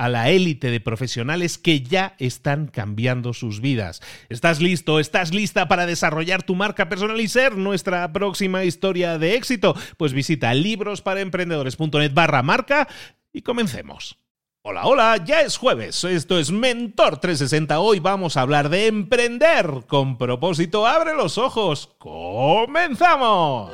a la élite de profesionales que ya están cambiando sus vidas. ¿Estás listo? ¿Estás lista para desarrollar tu marca personal y ser nuestra próxima historia de éxito? Pues visita librosparaemprendedores.net barra marca y comencemos. Hola, hola, ya es jueves, esto es Mentor 360, hoy vamos a hablar de emprender con propósito, abre los ojos, comenzamos.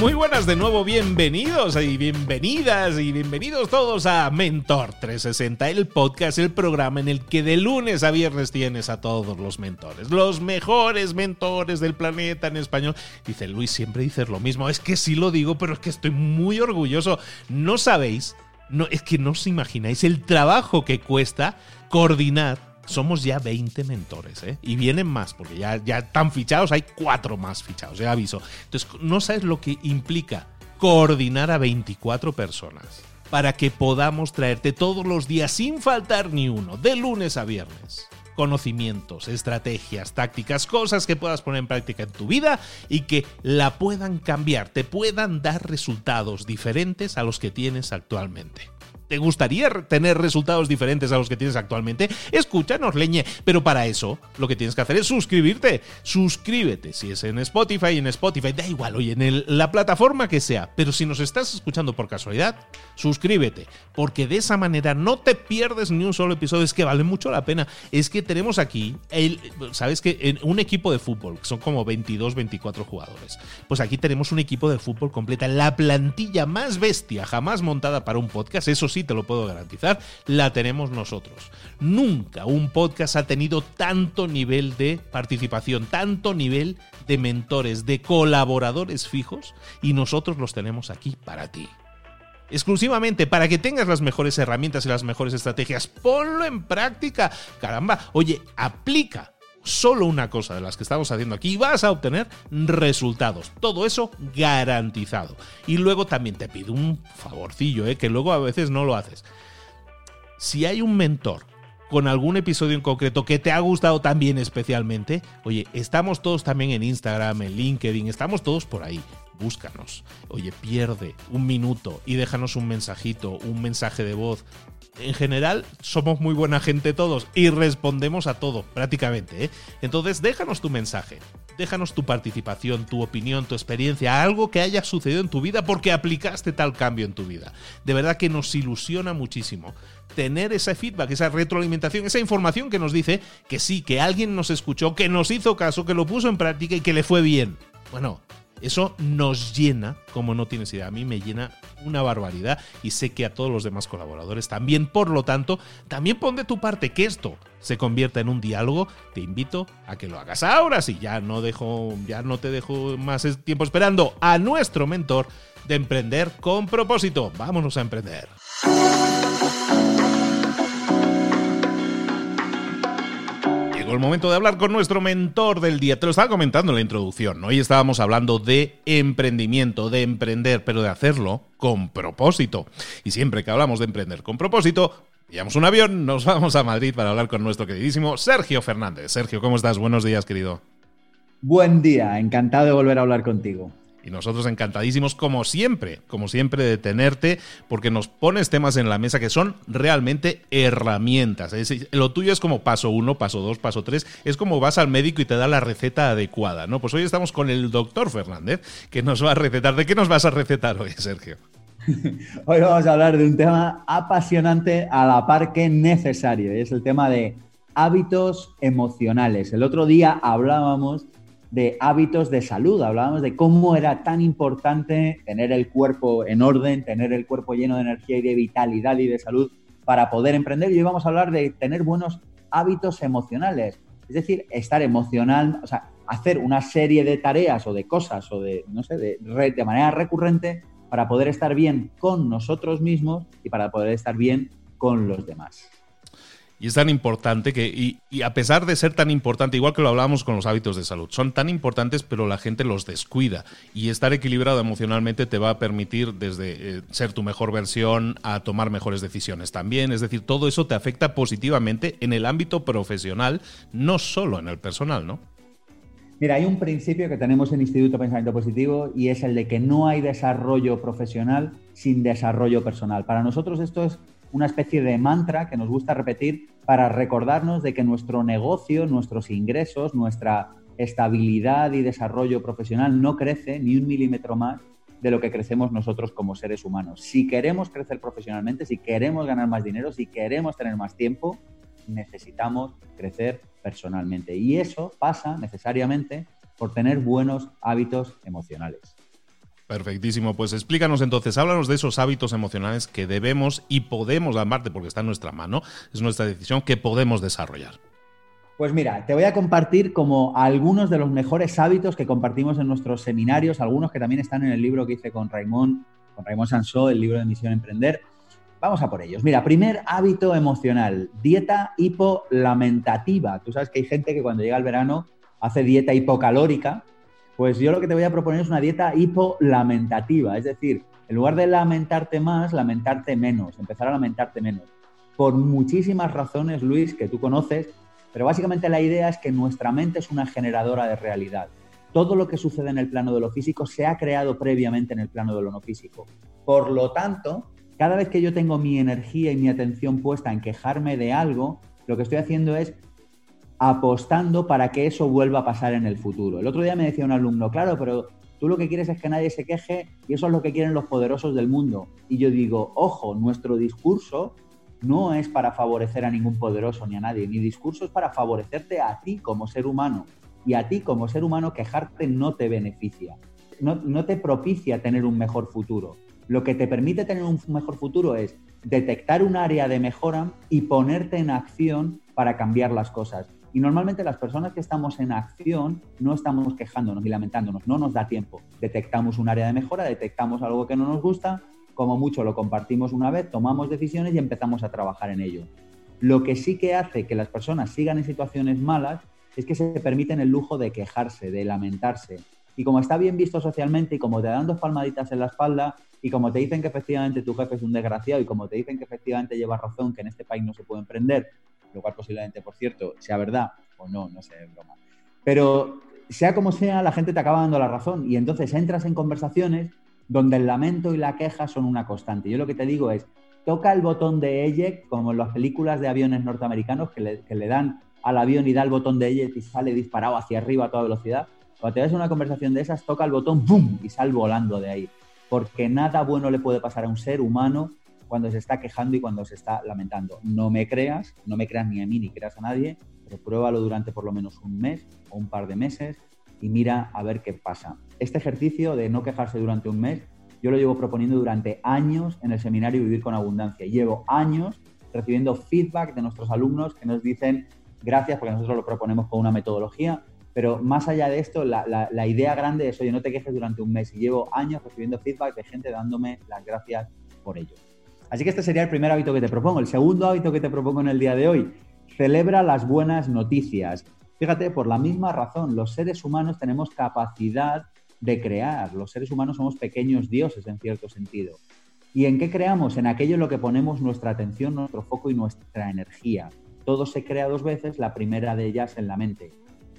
Muy buenas de nuevo, bienvenidos y bienvenidas y bienvenidos todos a Mentor 360, el podcast, el programa en el que de lunes a viernes tienes a todos los mentores, los mejores mentores del planeta en español. Dice Luis, siempre dices lo mismo, es que sí lo digo, pero es que estoy muy orgulloso. No sabéis, no, es que no os imagináis el trabajo que cuesta coordinar somos ya 20 mentores, ¿eh? Y vienen más, porque ya, ya están fichados, hay cuatro más fichados, ya aviso. Entonces, no sabes lo que implica coordinar a 24 personas para que podamos traerte todos los días, sin faltar ni uno, de lunes a viernes conocimientos, estrategias, tácticas, cosas que puedas poner en práctica en tu vida y que la puedan cambiar, te puedan dar resultados diferentes a los que tienes actualmente. ¿Te gustaría tener resultados diferentes a los que tienes actualmente? Escúchanos, leñe. Pero para eso, lo que tienes que hacer es suscribirte. Suscríbete. Si es en Spotify, en Spotify, da igual, oye, en la plataforma que sea. Pero si nos estás escuchando por casualidad, suscríbete. Porque de esa manera no te pierdes ni un solo episodio. Es que vale mucho la pena. Es que tenemos aquí, ¿sabes que En un equipo de fútbol, que son como 22, 24 jugadores. Pues aquí tenemos un equipo de fútbol completa. La plantilla más bestia jamás montada para un podcast. Eso sí te lo puedo garantizar, la tenemos nosotros. Nunca un podcast ha tenido tanto nivel de participación, tanto nivel de mentores, de colaboradores fijos, y nosotros los tenemos aquí para ti exclusivamente para que tengas las mejores herramientas y las mejores estrategias. Ponlo en práctica. Caramba, oye, aplica solo una cosa de las que estamos haciendo aquí y vas a obtener resultados. Todo eso garantizado. Y luego también te pido un favorcillo, ¿eh? que luego a veces no lo haces. Si hay un mentor con algún episodio en concreto que te ha gustado también especialmente, oye, estamos todos también en Instagram, en LinkedIn, estamos todos por ahí. Búscanos. Oye, pierde un minuto y déjanos un mensajito, un mensaje de voz en general somos muy buena gente todos y respondemos a todo prácticamente. ¿eh? Entonces déjanos tu mensaje, déjanos tu participación, tu opinión, tu experiencia, algo que haya sucedido en tu vida porque aplicaste tal cambio en tu vida. De verdad que nos ilusiona muchísimo tener ese feedback, esa retroalimentación, esa información que nos dice que sí, que alguien nos escuchó, que nos hizo caso, que lo puso en práctica y que le fue bien. Bueno, Eso nos llena, como no tienes idea. A mí me llena una barbaridad y sé que a todos los demás colaboradores también. Por lo tanto, también pon de tu parte que esto se convierta en un diálogo. Te invito a que lo hagas. Ahora sí, ya no dejo, ya no te dejo más tiempo esperando a nuestro mentor de emprender con propósito. Vámonos a emprender. El momento de hablar con nuestro mentor del día. Te lo estaba comentando en la introducción. Hoy estábamos hablando de emprendimiento, de emprender, pero de hacerlo con propósito. Y siempre que hablamos de emprender con propósito, pillamos un avión, nos vamos a Madrid para hablar con nuestro queridísimo Sergio Fernández. Sergio, ¿cómo estás? Buenos días, querido. Buen día, encantado de volver a hablar contigo. Y nosotros encantadísimos, como siempre, como siempre, de tenerte, porque nos pones temas en la mesa que son realmente herramientas. lo tuyo es como paso uno, paso dos, paso tres. Es como vas al médico y te da la receta adecuada, ¿no? Pues hoy estamos con el doctor Fernández, que nos va a recetar. ¿De qué nos vas a recetar hoy, Sergio? Hoy vamos a hablar de un tema apasionante a la par que necesario, es el tema de hábitos emocionales. El otro día hablábamos de hábitos de salud, hablábamos de cómo era tan importante tener el cuerpo en orden, tener el cuerpo lleno de energía y de vitalidad y de salud para poder emprender. Y hoy vamos a hablar de tener buenos hábitos emocionales, es decir, estar emocional, o sea, hacer una serie de tareas o de cosas o de, no sé, de, de manera recurrente para poder estar bien con nosotros mismos y para poder estar bien con los demás. Y es tan importante que, y, a pesar de ser tan importante, igual que lo hablábamos con los hábitos de salud, son tan importantes, pero la gente los descuida. Y estar equilibrado emocionalmente te va a permitir desde eh, ser tu mejor versión a tomar mejores decisiones también. Es decir, todo eso te afecta positivamente en el ámbito profesional, no solo en el personal, ¿no? Mira, hay un principio que tenemos en Instituto Pensamiento Positivo y es el de que no hay desarrollo profesional sin desarrollo personal. Para nosotros esto es una especie de mantra que nos gusta repetir para recordarnos de que nuestro negocio, nuestros ingresos, nuestra estabilidad y desarrollo profesional no crece ni un milímetro más de lo que crecemos nosotros como seres humanos. Si queremos crecer profesionalmente, si queremos ganar más dinero, si queremos tener más tiempo, necesitamos crecer personalmente. Y eso pasa necesariamente por tener buenos hábitos emocionales. Perfectísimo, pues explícanos entonces, háblanos de esos hábitos emocionales que debemos y podemos, amarte porque está en nuestra mano, es nuestra decisión que podemos desarrollar. Pues mira, te voy a compartir como algunos de los mejores hábitos que compartimos en nuestros seminarios, algunos que también están en el libro que hice con Raymond, con Raymond Sansó, el libro de Misión Emprender. Vamos a por ellos. Mira, primer hábito emocional, dieta hipolamentativa. Tú sabes que hay gente que cuando llega el verano hace dieta hipocalórica, pues yo lo que te voy a proponer es una dieta hipolamentativa, es decir, en lugar de lamentarte más, lamentarte menos, empezar a lamentarte menos. Por muchísimas razones, Luis, que tú conoces, pero básicamente la idea es que nuestra mente es una generadora de realidad. Todo lo que sucede en el plano de lo físico se ha creado previamente en el plano de lo no físico. Por lo tanto, cada vez que yo tengo mi energía y mi atención puesta en quejarme de algo, lo que estoy haciendo es apostando para que eso vuelva a pasar en el futuro. El otro día me decía un alumno, claro, pero tú lo que quieres es que nadie se queje y eso es lo que quieren los poderosos del mundo. Y yo digo, ojo, nuestro discurso no es para favorecer a ningún poderoso ni a nadie. Mi discurso es para favorecerte a ti como ser humano. Y a ti como ser humano quejarte no te beneficia. No, no te propicia tener un mejor futuro. Lo que te permite tener un mejor futuro es detectar un área de mejora y ponerte en acción para cambiar las cosas. Y normalmente las personas que estamos en acción no estamos quejándonos y lamentándonos, no nos da tiempo. Detectamos un área de mejora, detectamos algo que no nos gusta, como mucho lo compartimos una vez, tomamos decisiones y empezamos a trabajar en ello. Lo que sí que hace que las personas sigan en situaciones malas es que se permiten el lujo de quejarse, de lamentarse. Y como está bien visto socialmente y como te dan dos palmaditas en la espalda y como te dicen que efectivamente tu jefe es un desgraciado y como te dicen que efectivamente llevas razón, que en este país no se puede emprender lo cual posiblemente, por cierto, sea verdad o no, no sé, broma. Pero sea como sea, la gente te acaba dando la razón y entonces entras en conversaciones donde el lamento y la queja son una constante. Yo lo que te digo es, toca el botón de eject, como en las películas de aviones norteamericanos que le, que le dan al avión y da el botón de eject y sale disparado hacia arriba a toda velocidad. Cuando te ves una conversación de esas, toca el botón, ¡boom! y sal volando de ahí. Porque nada bueno le puede pasar a un ser humano cuando se está quejando y cuando se está lamentando. No me creas, no me creas ni a mí ni creas a nadie, pero pruébalo durante por lo menos un mes o un par de meses y mira a ver qué pasa. Este ejercicio de no quejarse durante un mes, yo lo llevo proponiendo durante años en el seminario Vivir con Abundancia. Llevo años recibiendo feedback de nuestros alumnos que nos dicen gracias porque nosotros lo proponemos con una metodología, pero más allá de esto, la, idea grande es, oye, no te quejes durante un mes. Y llevo años recibiendo feedback de gente dándome las gracias por ello. Así que este sería el primer hábito que te propongo. El segundo hábito que te propongo en el día de hoy, celebra las buenas noticias. Fíjate, por la misma razón, los seres humanos tenemos capacidad de crear. Los seres humanos somos pequeños dioses en cierto sentido. ¿Y en qué creamos? En aquello en lo que ponemos nuestra atención, nuestro foco y nuestra energía. Todo se crea dos veces, la primera de ellas en la mente.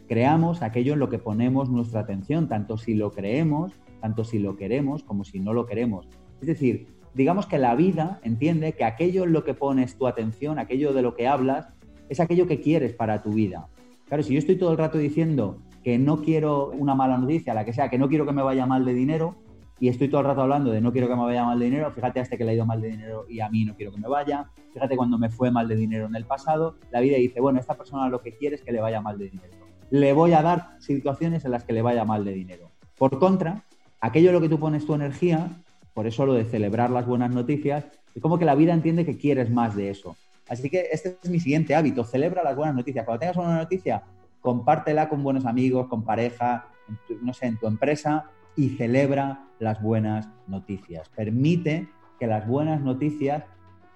Creamos aquello en lo que ponemos nuestra atención, tanto si lo creemos, tanto si lo queremos, como si no lo queremos. Es decir, digamos que la vida entiende que aquello en lo que pones tu atención, aquello de lo que hablas, es aquello que quieres para tu vida. Claro, si yo estoy todo el rato diciendo que no quiero una mala noticia, la que sea, que no quiero que me vaya mal de dinero, y estoy todo el rato hablando de no quiero que me vaya mal de dinero, fíjate a este que le ha ido mal de dinero y a mí no quiero que me vaya, fíjate cuando me fue mal de dinero en el pasado, la vida dice, bueno, esta persona lo que quiere es que le vaya mal de dinero. Le voy a dar situaciones en las que le vaya mal de dinero. Por contra, aquello en lo que tú pones tu energía, por eso lo de celebrar las buenas noticias, es como que la vida entiende que quieres más de eso. Así que este es mi siguiente hábito, celebra las buenas noticias. Cuando tengas una noticia, compártela con buenos amigos, con pareja, no sé, en tu empresa y celebra las buenas noticias. Permite que las buenas noticias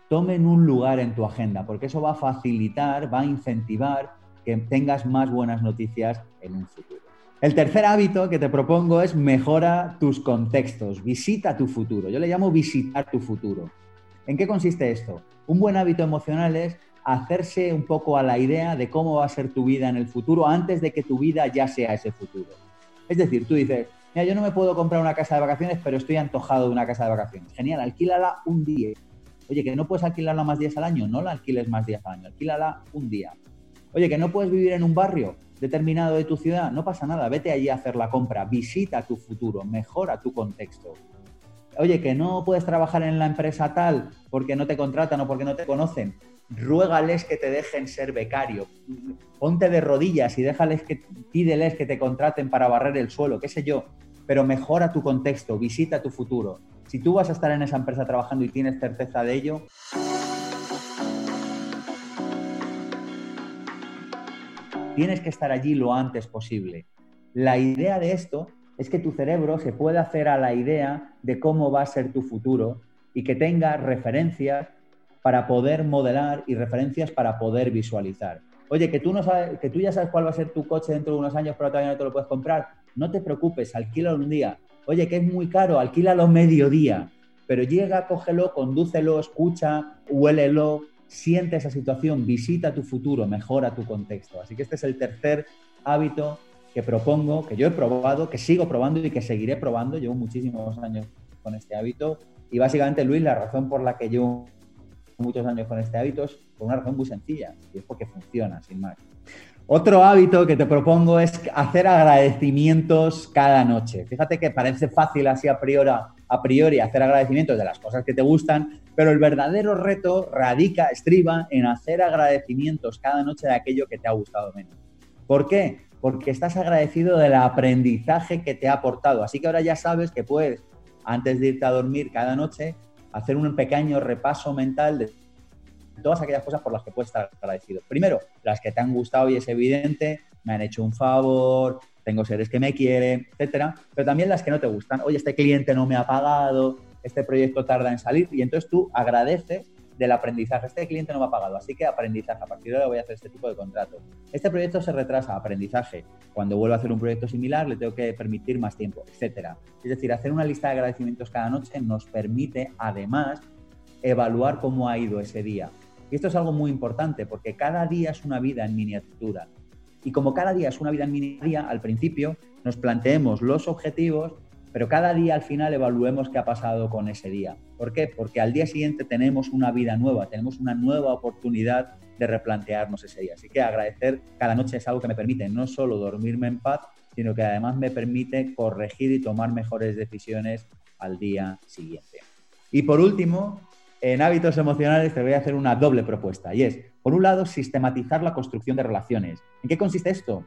tomen un lugar en tu agenda, porque eso va a facilitar, va a incentivar que tengas más buenas noticias en un futuro. El tercer hábito que te propongo es mejora tus contextos, visita tu futuro. Yo le llamo visitar tu futuro. ¿En qué consiste esto? Un buen hábito emocional es hacerse un poco a la idea de cómo va a ser tu vida en el futuro antes de que tu vida ya sea ese futuro. Es decir, tú dices, mira, yo no me puedo comprar una casa de vacaciones, pero estoy antojado de una casa de vacaciones. Genial, alquílala un día. Oye, que no puedes alquilarla más días al año, no la alquiles más días al año, alquílala un día. Oye, que no puedes vivir en un barrio determinado de tu ciudad, no pasa nada, vete allí a hacer la compra, visita tu futuro, mejora tu contexto. Oye, que no puedes trabajar en la empresa tal porque no te contratan o porque no te conocen, ruégales que te dejen ser becario. Ponte de rodillas y déjales que pídeles que te contraten para barrer el suelo, qué sé yo pero mejora tu contexto, visita tu futuro. Si tú vas a estar en esa empresa trabajando y tienes certeza de ello, tienes que estar allí lo antes posible. La idea de esto es que tu cerebro se pueda hacer a la idea de cómo va a ser tu futuro y que tenga referencias para poder modelar y referencias para poder visualizar. Oye, que tú, no sabes, que tú ya sabes cuál va a ser tu coche dentro de unos años, pero todavía no te lo puedes comprar. No te preocupes, alquílalo un día. Oye, que es muy caro, alquílalo mediodía. Pero llega, cógelo, condúcelo, escucha, huélelo, siente esa situación, visita tu futuro, mejora tu contexto. Así que este es el tercer hábito que propongo, que yo he probado, que sigo probando y que seguiré probando. Llevo muchísimos años con este hábito. Y básicamente, Luis, la razón por la que llevo muchos años con este hábito es por una razón muy sencilla, y es porque funciona, sin más. Otro hábito que te propongo es hacer agradecimientos cada noche. Fíjate que parece fácil así a priori, a priori hacer agradecimientos de las cosas que te gustan, pero el verdadero reto radica, estriba en hacer agradecimientos cada noche de aquello que te ha gustado menos. ¿Por qué? Porque estás agradecido del aprendizaje que te ha aportado. Así que ahora ya sabes que puedes, antes de irte a dormir cada noche, hacer un pequeño repaso mental de todas aquellas cosas por las que puedes estar agradecido. Primero, las que te han gustado y es evidente, me han hecho un favor, tengo seres que me quieren, etcétera, pero también las que no te gustan. Oye, este cliente no me ha pagado, este proyecto tarda en salir y entonces tú agradeces del aprendizaje. Este cliente no me ha pagado, así que aprendizaje. A partir de ahora voy a hacer este tipo de contrato. Este proyecto se retrasa, aprendizaje. Cuando vuelvo a hacer un proyecto similar, le tengo que permitir más tiempo, etcétera. Es decir, hacer una lista de agradecimientos cada noche nos permite, además, evaluar cómo ha ido ese día. Y esto es algo muy importante porque cada día es una vida en miniatura. Y como cada día es una vida en miniatura, al principio nos planteemos los objetivos, pero cada día al final evaluemos qué ha pasado con ese día. ¿Por qué? Porque al día siguiente tenemos una vida nueva, tenemos una nueva oportunidad de replantearnos ese día. Así que agradecer cada noche es algo que me permite no solo dormirme en paz, sino que además me permite corregir y tomar mejores decisiones al día siguiente. Y por último, en hábitos emocionales te voy a hacer una doble propuesta y es, por un lado, sistematizar la construcción de relaciones. ¿En qué consiste esto?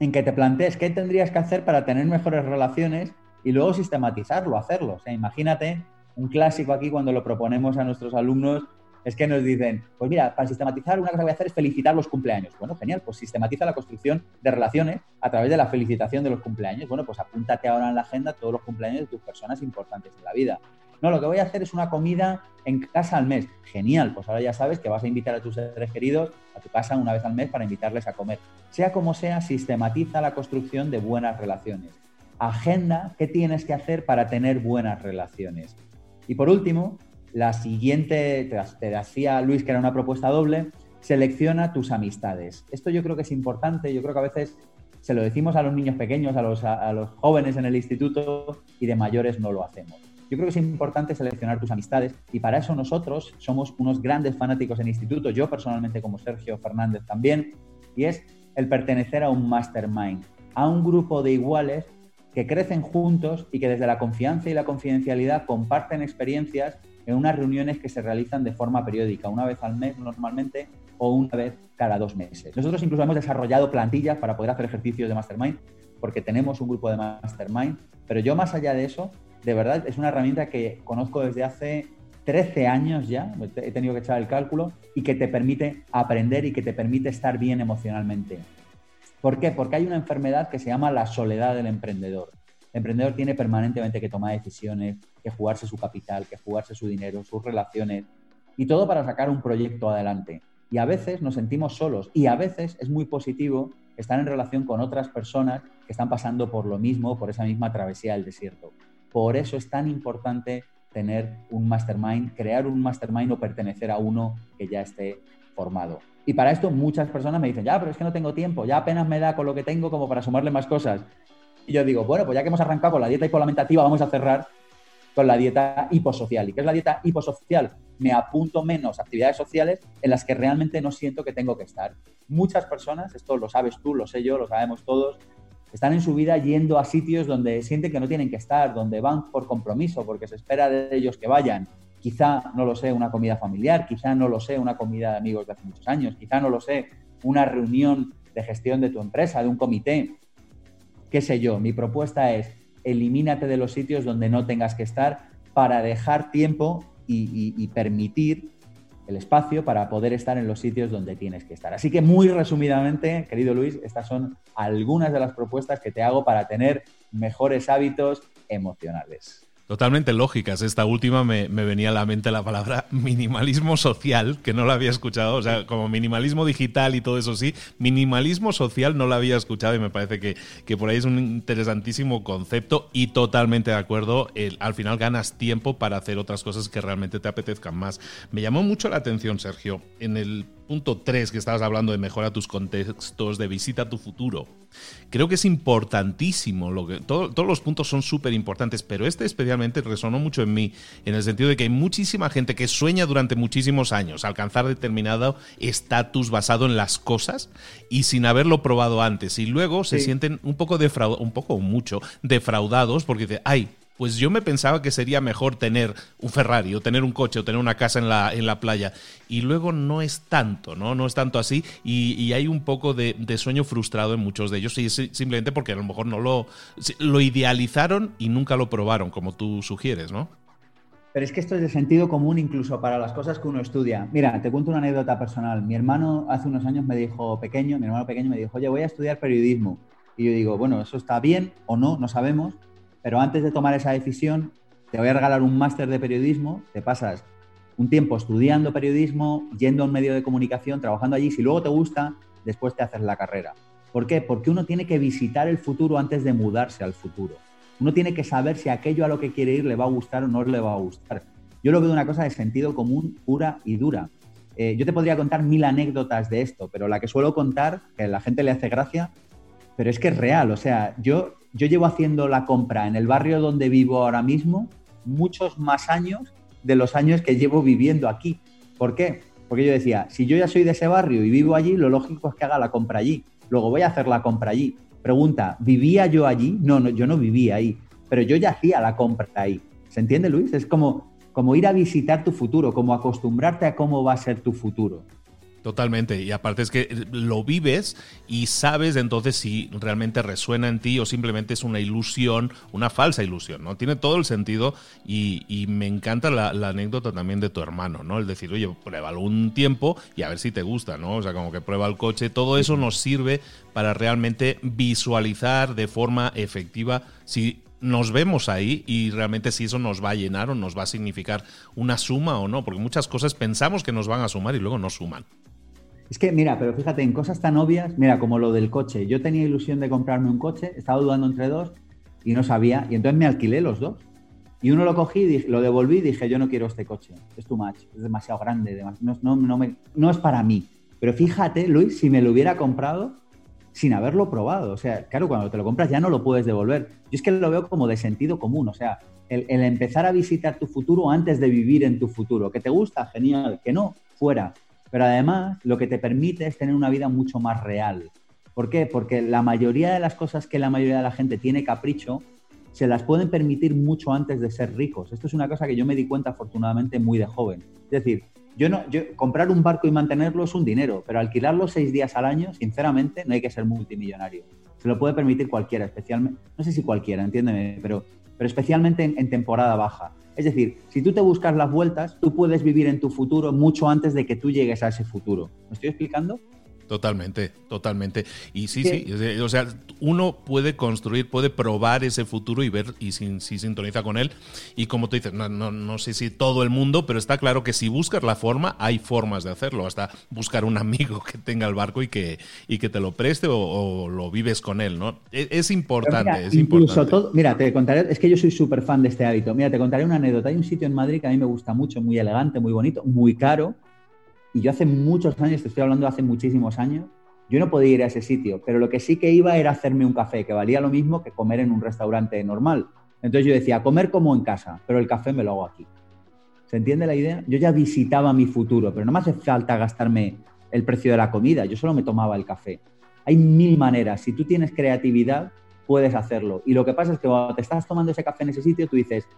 en que te plantees qué tendrías que hacer para tener mejores relaciones y luego sistematizarlo, hacerlo. O sea, imagínate un clásico aquí cuando lo proponemos a nuestros alumnos es que nos dicen, pues mira, para sistematizar una cosa que voy a hacer es felicitar los cumpleaños. Bueno, genial, pues sistematiza la construcción de relaciones a través de la felicitación de los cumpleaños. Bueno, pues apúntate ahora en la agenda todos los cumpleaños de tus personas importantes en la vida. No, lo que voy a hacer es una comida en casa al mes. Genial, pues ahora ya sabes que vas a invitar a tus seres queridos a tu casa una vez al mes para invitarles a comer. Sea como sea, sistematiza la construcción de buenas relaciones. Agenda qué tienes que hacer para tener buenas relaciones. Y por último, la siguiente, te decía Luis que era una propuesta doble, selecciona tus amistades. Esto yo creo que es importante, yo creo que a veces se lo decimos a los niños pequeños, a los, a los jóvenes en el instituto y de mayores no lo hacemos. Yo creo que es importante seleccionar tus amistades y para eso nosotros somos unos grandes fanáticos en instituto, yo personalmente como Sergio Fernández también, y es el pertenecer a un mastermind, a un grupo de iguales que crecen juntos y que desde la confianza y la confidencialidad comparten experiencias en unas reuniones que se realizan de forma periódica, una vez al mes normalmente o una vez cada dos meses. Nosotros incluso hemos desarrollado plantillas para poder hacer ejercicios de mastermind porque tenemos un grupo de mastermind, pero yo más allá de eso de verdad es una herramienta que conozco desde hace 13 años ya, he tenido que echar el cálculo, y que te permite aprender y que te permite estar bien emocionalmente. ¿Por qué? Porque hay una enfermedad que se llama la soledad del emprendedor. El emprendedor tiene permanentemente que tomar decisiones, que jugarse su capital, que jugarse su dinero, sus relaciones, y todo para sacar un proyecto adelante. Y a veces nos sentimos solos y a veces es muy positivo estar en relación con otras personas que están pasando por lo mismo, por esa misma travesía del desierto. Por eso es tan importante tener un mastermind, crear un mastermind o pertenecer a uno que ya esté formado. Y para esto muchas personas me dicen, ya, pero es que no tengo tiempo, ya apenas me da con lo que tengo como para sumarle más cosas. Y yo digo, bueno, pues ya que hemos arrancado con la dieta hipolamentativa, vamos a cerrar con la dieta hiposocial. ¿Y qué es la dieta hiposocial? Me apunto menos actividades sociales en las que realmente no siento que tengo que estar. Muchas personas, esto lo sabes tú, lo sé yo, lo sabemos todos, están en su vida yendo a sitios donde sienten que no tienen que estar, donde van por compromiso, porque se espera de ellos que vayan. Quizá, no lo sé, una comida familiar, quizá no lo sé, una comida de amigos de hace muchos años, quizá no lo sé, una reunión de gestión de tu empresa, de un comité. Qué sé yo, mi propuesta es elimínate de los sitios donde no tengas que estar para dejar tiempo y, y permitir el espacio para poder estar en los sitios donde tienes que estar. Así que muy resumidamente, querido Luis, estas son algunas de las propuestas que te hago para tener mejores hábitos emocionales. Totalmente lógicas. Esta última me, venía a la mente la palabra minimalismo social, que no la había escuchado. O sea, como minimalismo digital y todo eso sí, minimalismo social no la había escuchado y me parece que, que por ahí es un interesantísimo concepto y totalmente de acuerdo. al final ganas tiempo para hacer otras cosas que realmente te apetezcan más. Me llamó mucho la atención, Sergio, en el punto 3 que estabas hablando de mejora tus contextos, de visita tu futuro. Creo que es importantísimo, lo que, todos los puntos son súper importantes, pero este especialmente resonó mucho en mí, en el sentido de que hay muchísima gente que sueña durante muchísimos años alcanzar determinado estatus basado en las cosas y sin haberlo probado antes, y luego se sienten un poco defraudados, un poco mucho defraudados porque dicen, ay, pues yo me pensaba que sería mejor tener un Ferrari o tener un coche o tener una casa en la, en la playa. Y luego no es tanto, ¿no? No es tanto así y, hay un poco de, sueño frustrado en muchos de ellos y es simplemente porque a lo mejor no lo, lo idealizaron y nunca lo probaron, como tú sugieres, ¿no? Pero es que esto es de sentido común incluso para las cosas que uno estudia. Mira, te cuento una anécdota personal. Mi hermano hace unos años me dijo, pequeño, mi hermano pequeño me dijo, oye, voy a estudiar periodismo. Y yo digo, bueno, eso está bien o no, no sabemos, pero antes de tomar esa decisión, te voy a regalar un máster de periodismo, te pasas un tiempo estudiando periodismo, yendo a un medio de comunicación, trabajando allí. Si luego te gusta, después te haces la carrera. ¿Por qué? Porque uno tiene que visitar el futuro antes de mudarse al futuro. Uno tiene que saber si aquello a lo que quiere ir le va a gustar o no le va a gustar. Yo lo veo una cosa de sentido común pura y dura. Eh, yo te podría contar mil anécdotas de esto, pero la que suelo contar, que a la gente le hace gracia, pero es que es real. O sea, yo yo llevo haciendo la compra en el barrio donde vivo ahora mismo muchos más años de los años que llevo viviendo aquí. ¿Por qué? Porque yo decía, si yo ya soy de ese barrio y vivo allí, lo lógico es que haga la compra allí. Luego voy a hacer la compra allí. Pregunta, ¿vivía yo allí? No, no, yo no vivía ahí, pero yo ya hacía la compra ahí. ¿Se entiende, Luis? Es como, como ir a visitar tu futuro, como acostumbrarte a cómo va a ser tu futuro. Totalmente. Y aparte es que lo vives y sabes entonces si realmente resuena en ti o simplemente es una ilusión, una falsa ilusión, ¿no? Tiene todo el sentido y, me encanta la, anécdota también de tu hermano, ¿no? El decir, oye, pruébalo un tiempo y a ver si te gusta, ¿no? O sea, como que prueba el coche. Todo eso nos sirve para realmente visualizar de forma efectiva si nos vemos ahí y realmente si eso nos va a llenar o nos va a significar una suma o no, porque muchas cosas pensamos que nos van a sumar y luego no suman. Es que, mira, pero fíjate, en cosas tan obvias, mira, como lo del coche. Yo tenía ilusión de comprarme un coche, estaba dudando entre dos y no sabía, y entonces me alquilé los dos. Y uno lo cogí, lo devolví y dije, yo no quiero este coche, es too much, es demasiado grande, no, es para mí. Pero fíjate, Luis, si me lo hubiera comprado sin haberlo probado. O sea, claro, cuando te lo compras ya no lo puedes devolver. Yo es que lo veo como de sentido común. O sea, el, empezar a visitar tu futuro antes de vivir en tu futuro. Que te gusta, genial. Que no, fuera. Pero además, lo que te permite es tener una vida mucho más real. ¿Por qué? Porque la mayoría de las cosas que la mayoría de la gente tiene capricho, se las pueden permitir mucho antes de ser ricos. Esto es una cosa que yo me di cuenta afortunadamente muy de joven. Es decir, yo no, yo, comprar un barco y mantenerlo es un dinero, pero alquilarlo seis días al año, sinceramente, no hay que ser multimillonario. Se lo puede permitir cualquiera, especialmente, no sé si cualquiera, entiéndeme, pero, pero especialmente en, temporada baja. Es decir, si tú te buscas las vueltas, tú puedes vivir en tu futuro mucho antes de que tú llegues a ese futuro. ¿Me estoy explicando? Totalmente, totalmente. Y sí, sí, o sea, uno puede construir, puede probar ese futuro y ver y si, sintoniza con él. Y como tú dices, no, no, no, sé si todo el mundo, pero está claro que si buscas la forma, hay formas de hacerlo. Hasta buscar un amigo que tenga el barco y que, y que te lo preste o, lo vives con él, ¿no? E, es, importante, mira, es importante. Todo, mira, te contaré, es que yo soy súper fan de este hábito. Mira, te contaré una anécdota. Hay un sitio en Madrid que a mí me gusta mucho, muy elegante, muy bonito, muy caro y yo hace muchos años, te estoy hablando hace muchísimos años, yo no podía ir a ese sitio, pero lo que sí que iba era hacerme un café, que valía lo mismo que comer en un restaurante normal. Entonces yo decía, comer como en casa, pero el café me lo hago aquí. ¿Se entiende la idea? Yo ya visitaba mi futuro, pero no me hace falta gastarme el precio de la comida, yo solo me tomaba el café. Hay mil maneras, si tú tienes creatividad, puedes hacerlo. Y lo que pasa es que cuando te estás tomando ese café en ese sitio, tú dices,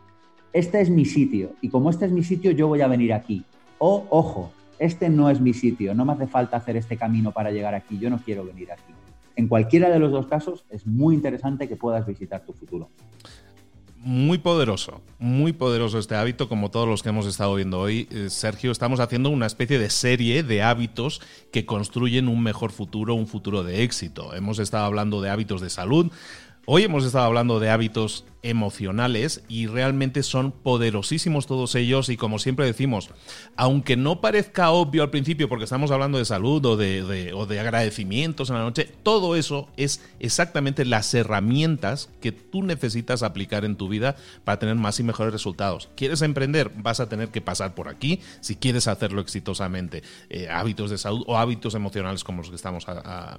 este es mi sitio, y como este es mi sitio, yo voy a venir aquí. O, ojo, este no es mi sitio, no me hace falta hacer este camino para llegar aquí, yo no quiero venir aquí. En cualquiera de los dos casos es muy interesante que puedas visitar tu futuro. Muy poderoso, muy poderoso este hábito, como todos los que hemos estado viendo hoy. Eh, Sergio, estamos haciendo una especie de serie de hábitos que construyen un mejor futuro, un futuro de éxito. Hemos estado hablando de hábitos de salud, Hoy hemos estado hablando de hábitos emocionales y realmente son poderosísimos todos ellos y como siempre decimos, aunque no parezca obvio al principio porque estamos hablando de salud o de, o de agradecimientos en la noche, todo eso es exactamente las herramientas que tú necesitas aplicar en tu vida para tener más y mejores resultados. ¿Quieres emprender? Vas a tener que pasar por aquí si quieres hacerlo exitosamente. Eh, hábitos de salud o hábitos emocionales como los que estamos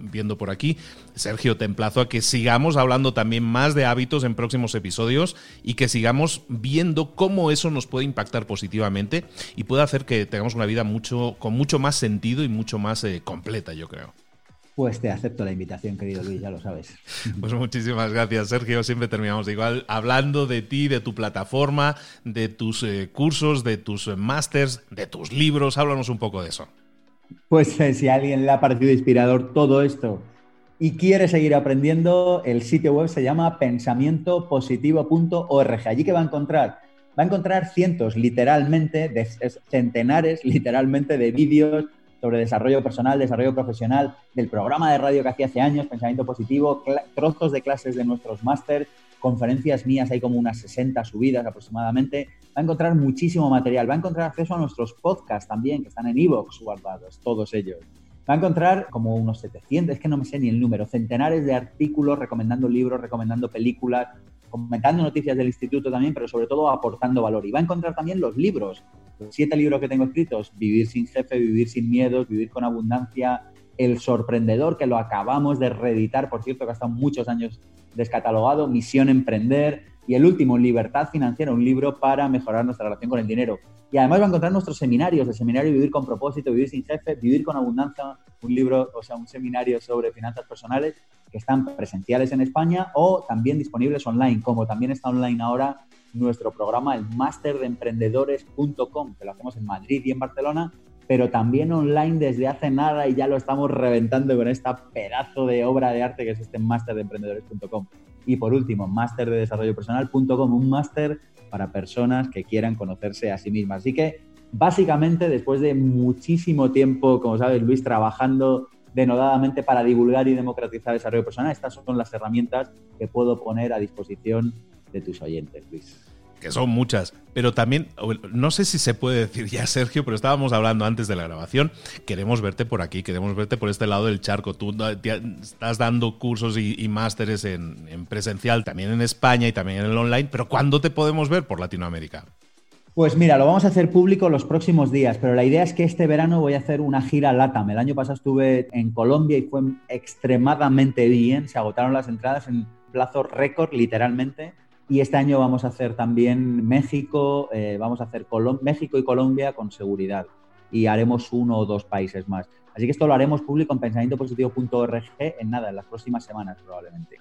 viendo por aquí. Sergio, te emplazo a que sigamos hablando también más de hábitos en próximos episodios episodios y que sigamos viendo cómo eso nos puede impactar positivamente y puede hacer que tengamos una vida mucho, con mucho más sentido y mucho más eh, completa, yo creo. Pues te acepto la invitación, querido Luis, ya lo sabes. Pues muchísimas gracias, Sergio. Siempre terminamos igual hablando de ti, de tu plataforma, de tus eh, cursos, de tus eh, másters, de tus libros. Háblanos un poco de eso. Pues si a alguien le ha parecido inspirador todo esto y quiere seguir aprendiendo, el sitio web se llama pensamientopositivo.org. Allí que va a encontrar, va a encontrar cientos, literalmente, de, centenares, literalmente, de vídeos sobre desarrollo personal, desarrollo profesional, del programa de radio que hacía hace años, Pensamiento Positivo, trozos de clases de nuestros másters, conferencias mías, hay como unas 60 subidas aproximadamente. Va a encontrar muchísimo material, va a encontrar acceso a nuestros podcasts también, que están en iVoox guardados, todos ellos. Va a encontrar como unos 700, es que no me sé ni el número, centenares de artículos recomendando libros, recomendando películas, comentando noticias del instituto también, pero sobre todo aportando valor. Y va a encontrar también los libros, los siete libros que tengo escritos, Vivir sin jefe, Vivir sin miedos, Vivir con abundancia, El sorprendedor, que lo acabamos de reeditar, por cierto, que ha estado muchos años descatalogado, Misión Emprender, y el último, Libertad Financiera, un libro para mejorar nuestra relación con el dinero. Y además va a encontrar nuestros seminarios, el seminario Vivir con propósito, Vivir sin jefe, Vivir con abundancia, un libro, o sea, un seminario sobre finanzas personales que están presenciales en España o también disponibles online, como también está online ahora nuestro programa, el Master de Emprendedores.com, que lo hacemos en Madrid y en Barcelona, pero también online desde hace nada y ya lo estamos reventando con esta pedazo de obra de arte que es este máster de emprendedores.com. Y por último, máster de desarrollo personal.com, un máster para personas que quieran conocerse a sí mismas. Así que básicamente después de muchísimo tiempo, como sabes Luis, trabajando denodadamente para divulgar y democratizar el desarrollo personal, estas son las herramientas que puedo poner a disposición de tus oyentes, Luis que son muchas, pero también, no sé si se puede decir ya, Sergio, pero estábamos hablando antes de la grabación, queremos verte por aquí, queremos verte por este lado del charco. Tú estás dando cursos y, másteres en, en, presencial, también en España y también en el online, pero ¿cuándo te podemos ver por Latinoamérica? Pues mira, lo vamos a hacer público los próximos días, pero la idea es que este verano voy a hacer una gira LATAM. El año pasado estuve en Colombia y fue extremadamente bien, se agotaron las entradas en plazo récord, literalmente y este año vamos a hacer también México, eh, vamos a hacer México y Colombia con seguridad. Y haremos uno o dos países más. Así que esto lo haremos público en pensamientopositivo.org en nada, en las próximas semanas probablemente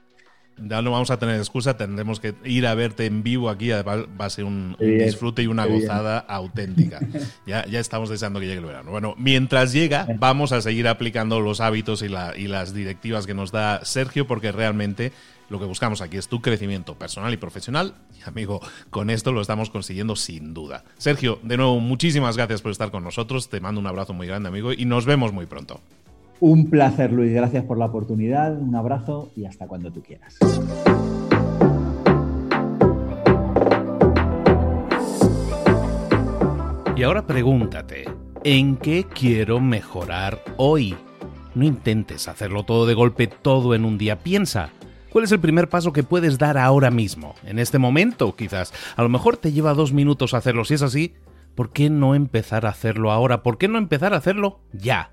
ya no vamos a tener excusa, tendremos que ir a verte en vivo aquí, va a ser un, disfrute y una gozada auténtica. Ya, ya estamos deseando que llegue el verano. Bueno, mientras llega, vamos a seguir aplicando los hábitos y, y las directivas que nos da Sergio, porque realmente lo que buscamos aquí es tu crecimiento personal y profesional. Y amigo, con esto lo estamos consiguiendo sin duda. Sergio, de nuevo, muchísimas gracias por estar con nosotros. Te mando un abrazo muy grande, amigo, y nos vemos muy pronto. Un placer, Luis. Gracias por la oportunidad. Un abrazo y hasta cuando tú quieras. Y ahora pregúntate, ¿en qué quiero mejorar hoy? No intentes hacerlo todo de golpe, todo en un día. Piensa, ¿cuál es el primer paso que puedes dar ahora mismo? En este momento, quizás. A lo mejor te lleva dos minutos hacerlo. Si es así, ¿por qué no empezar a hacerlo ahora? ¿Por qué no empezar a hacerlo ya?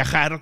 viajar